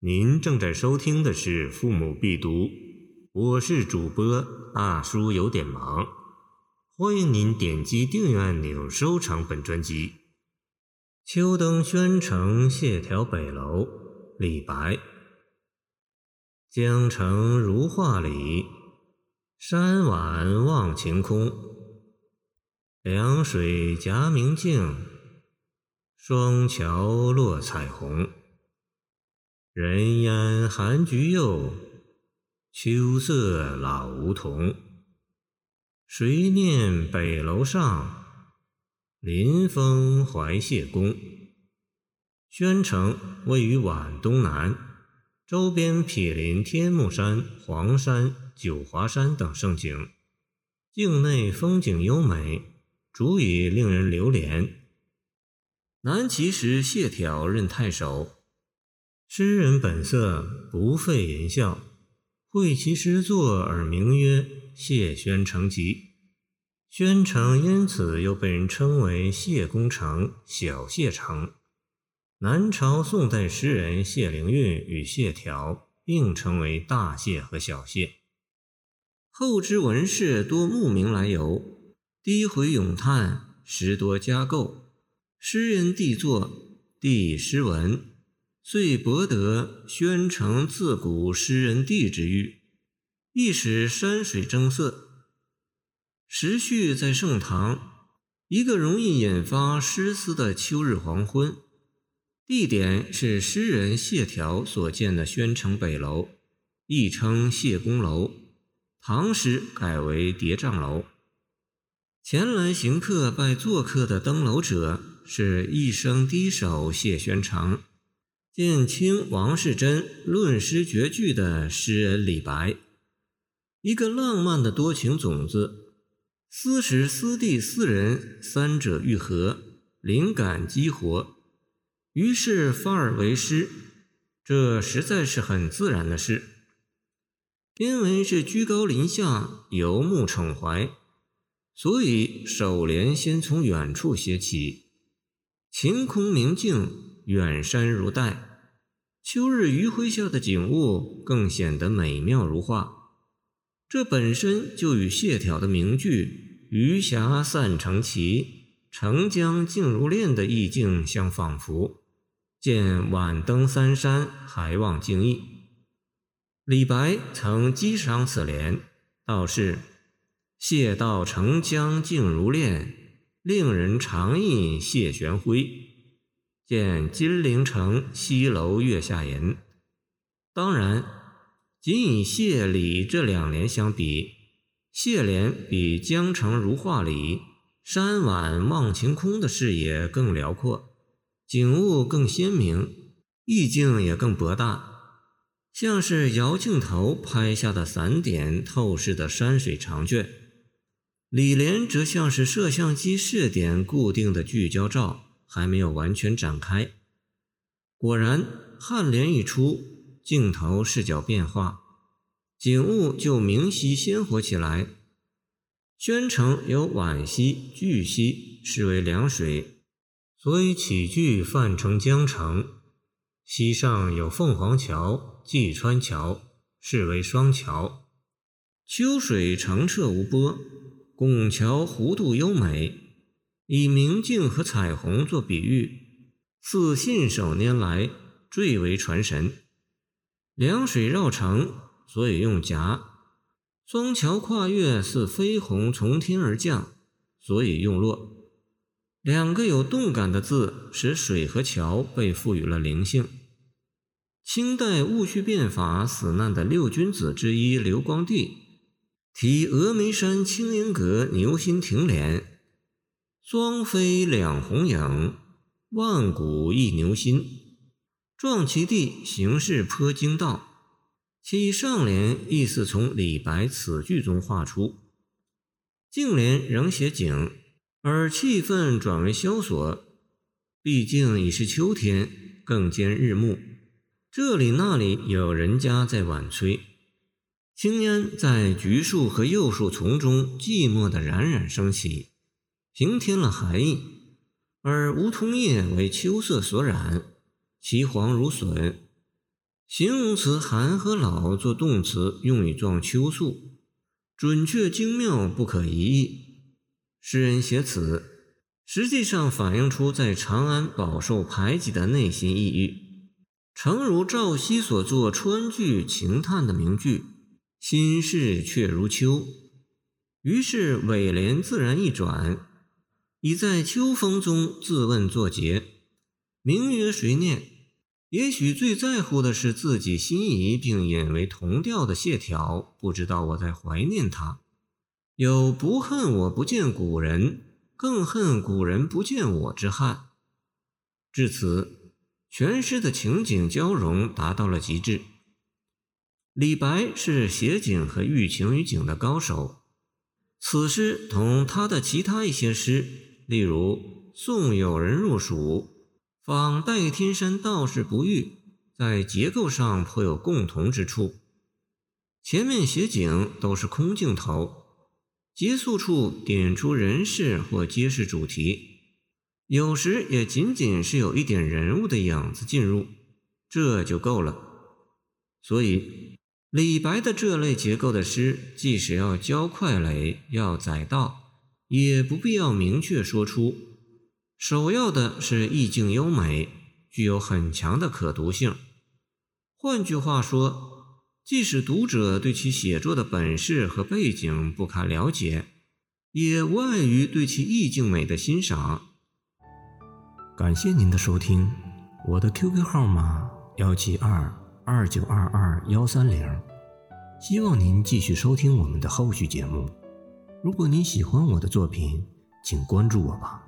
您正在收听的是《父母必读》，我是主播大叔，有点忙。欢迎您点击订阅按钮，收藏本专辑。秋登宣城谢条北楼，李白。江城如画里，山晚望晴空。凉水夹明镜，双桥落彩虹。人烟寒菊柚，秋色老梧桐。谁念北楼上，临风怀谢公。宣城位于皖东南，周边毗邻天目山、黄山、九华山等胜景，境内风景优美，足以令人流连。南齐时，谢朓任太守。诗人本色，不费言笑，会其诗作而名曰《谢宣城集》。宣城因此又被人称为谢公城、小谢城。南朝宋代诗人谢灵运与谢朓并称为大谢和小谢。后之文士多慕名来游，低回咏叹，诗多加构，诗人缔作，地诗文。遂博得宣城自古诗人地之誉，亦使山水争色。时序在盛唐，一个容易引发诗思的秋日黄昏，地点是诗人谢朓所建的宣城北楼，亦称谢公楼，唐时改为叠嶂楼。前来行客拜做客的登楼者，是一生低首谢宣城。见清王世贞论诗绝句的诗人李白，一个浪漫的多情种子，思时思地思人，三者愈合，灵感激活，于是发而为诗。这实在是很自然的事，因为是居高临下，游目骋怀，所以首联先从远处写起，晴空明镜。远山如黛，秋日余晖下的景物更显得美妙如画。这本身就与谢朓的名句“余霞散成奇，澄江静如练”的意境相仿佛。见晚登三山，还望惊异。李白曾击赏此联，道是：“谢道澄江静如练，令人长忆谢玄辉。”见金陵城西楼月下吟。当然，仅以谢李这两联相比，谢联比江城如画里，山晚望晴空的视野更辽阔，景物更鲜明，意境也更博大，像是摇镜头拍下的散点透视的山水长卷。李联则像是摄像机视点固定的聚焦照。还没有完全展开，果然颔联一出，镜头视角变化，景物就明晰鲜活起来。宣城有皖溪、巨溪，视为凉水，所以起句泛成江城。溪上有凤凰桥、济川桥，视为双桥。秋水澄澈无波，拱桥弧度优美。以明镜和彩虹做比喻，似信手拈来，最为传神。凉水绕城，所以用夹；双桥跨越，似飞鸿从天而降，所以用落。两个有动感的字，使水和桥被赋予了灵性。清代戊戌变法死难的六君子之一刘光第，题峨眉山青云阁牛心亭联。双飞两红影，万古一牛心。壮其地，形势颇精到。其上联意思从李白此句中画出，颈联仍写景，而气氛转为萧索。毕竟已是秋天，更兼日暮，这里那里有人家在晚炊，青烟在橘树和柚树丛中寂寞地冉冉升起。平添了寒意，而梧桐叶为秋色所染，其黄如笋。形容词“寒”和“老”做动词，用以状秋宿，准确精妙，不可疑议。诗人写此，实际上反映出在长安饱受排挤的内心抑郁。诚如赵熙所作川剧情叹的名句：“心事却如秋。”于是尾联自然一转，已在秋风中自问作结。名曰谁念？也许最在乎的是自己心仪并引为同调的谢条，不知道我在怀念他。有不恨我不见古人，更恨古人不见我之憾。至此，全诗的情景交融达到了极致。李白是写景和寓情于景的高手。此诗同他的其他一些诗，例如《送友人入蜀》《访代天山道士不遇》，在结构上颇有共同之处。前面写景都是空镜头，结束处点出人事或揭示主题，有时也仅仅是有一点人物的影子进入，这就够了。所以。李白的这类结构的诗，即使要交快垒、要载道，也不必要明确说出。首要的是意境优美，具有很强的可读性。换句话说，即使读者对其写作的本事和背景不堪了解，也无碍于对其意境美的欣赏。感谢您的收听，我的 QQ 号码幺七二。二九二二幺三零，希望您继续收听我们的后续节目。如果你喜欢我的作品，请关注我吧。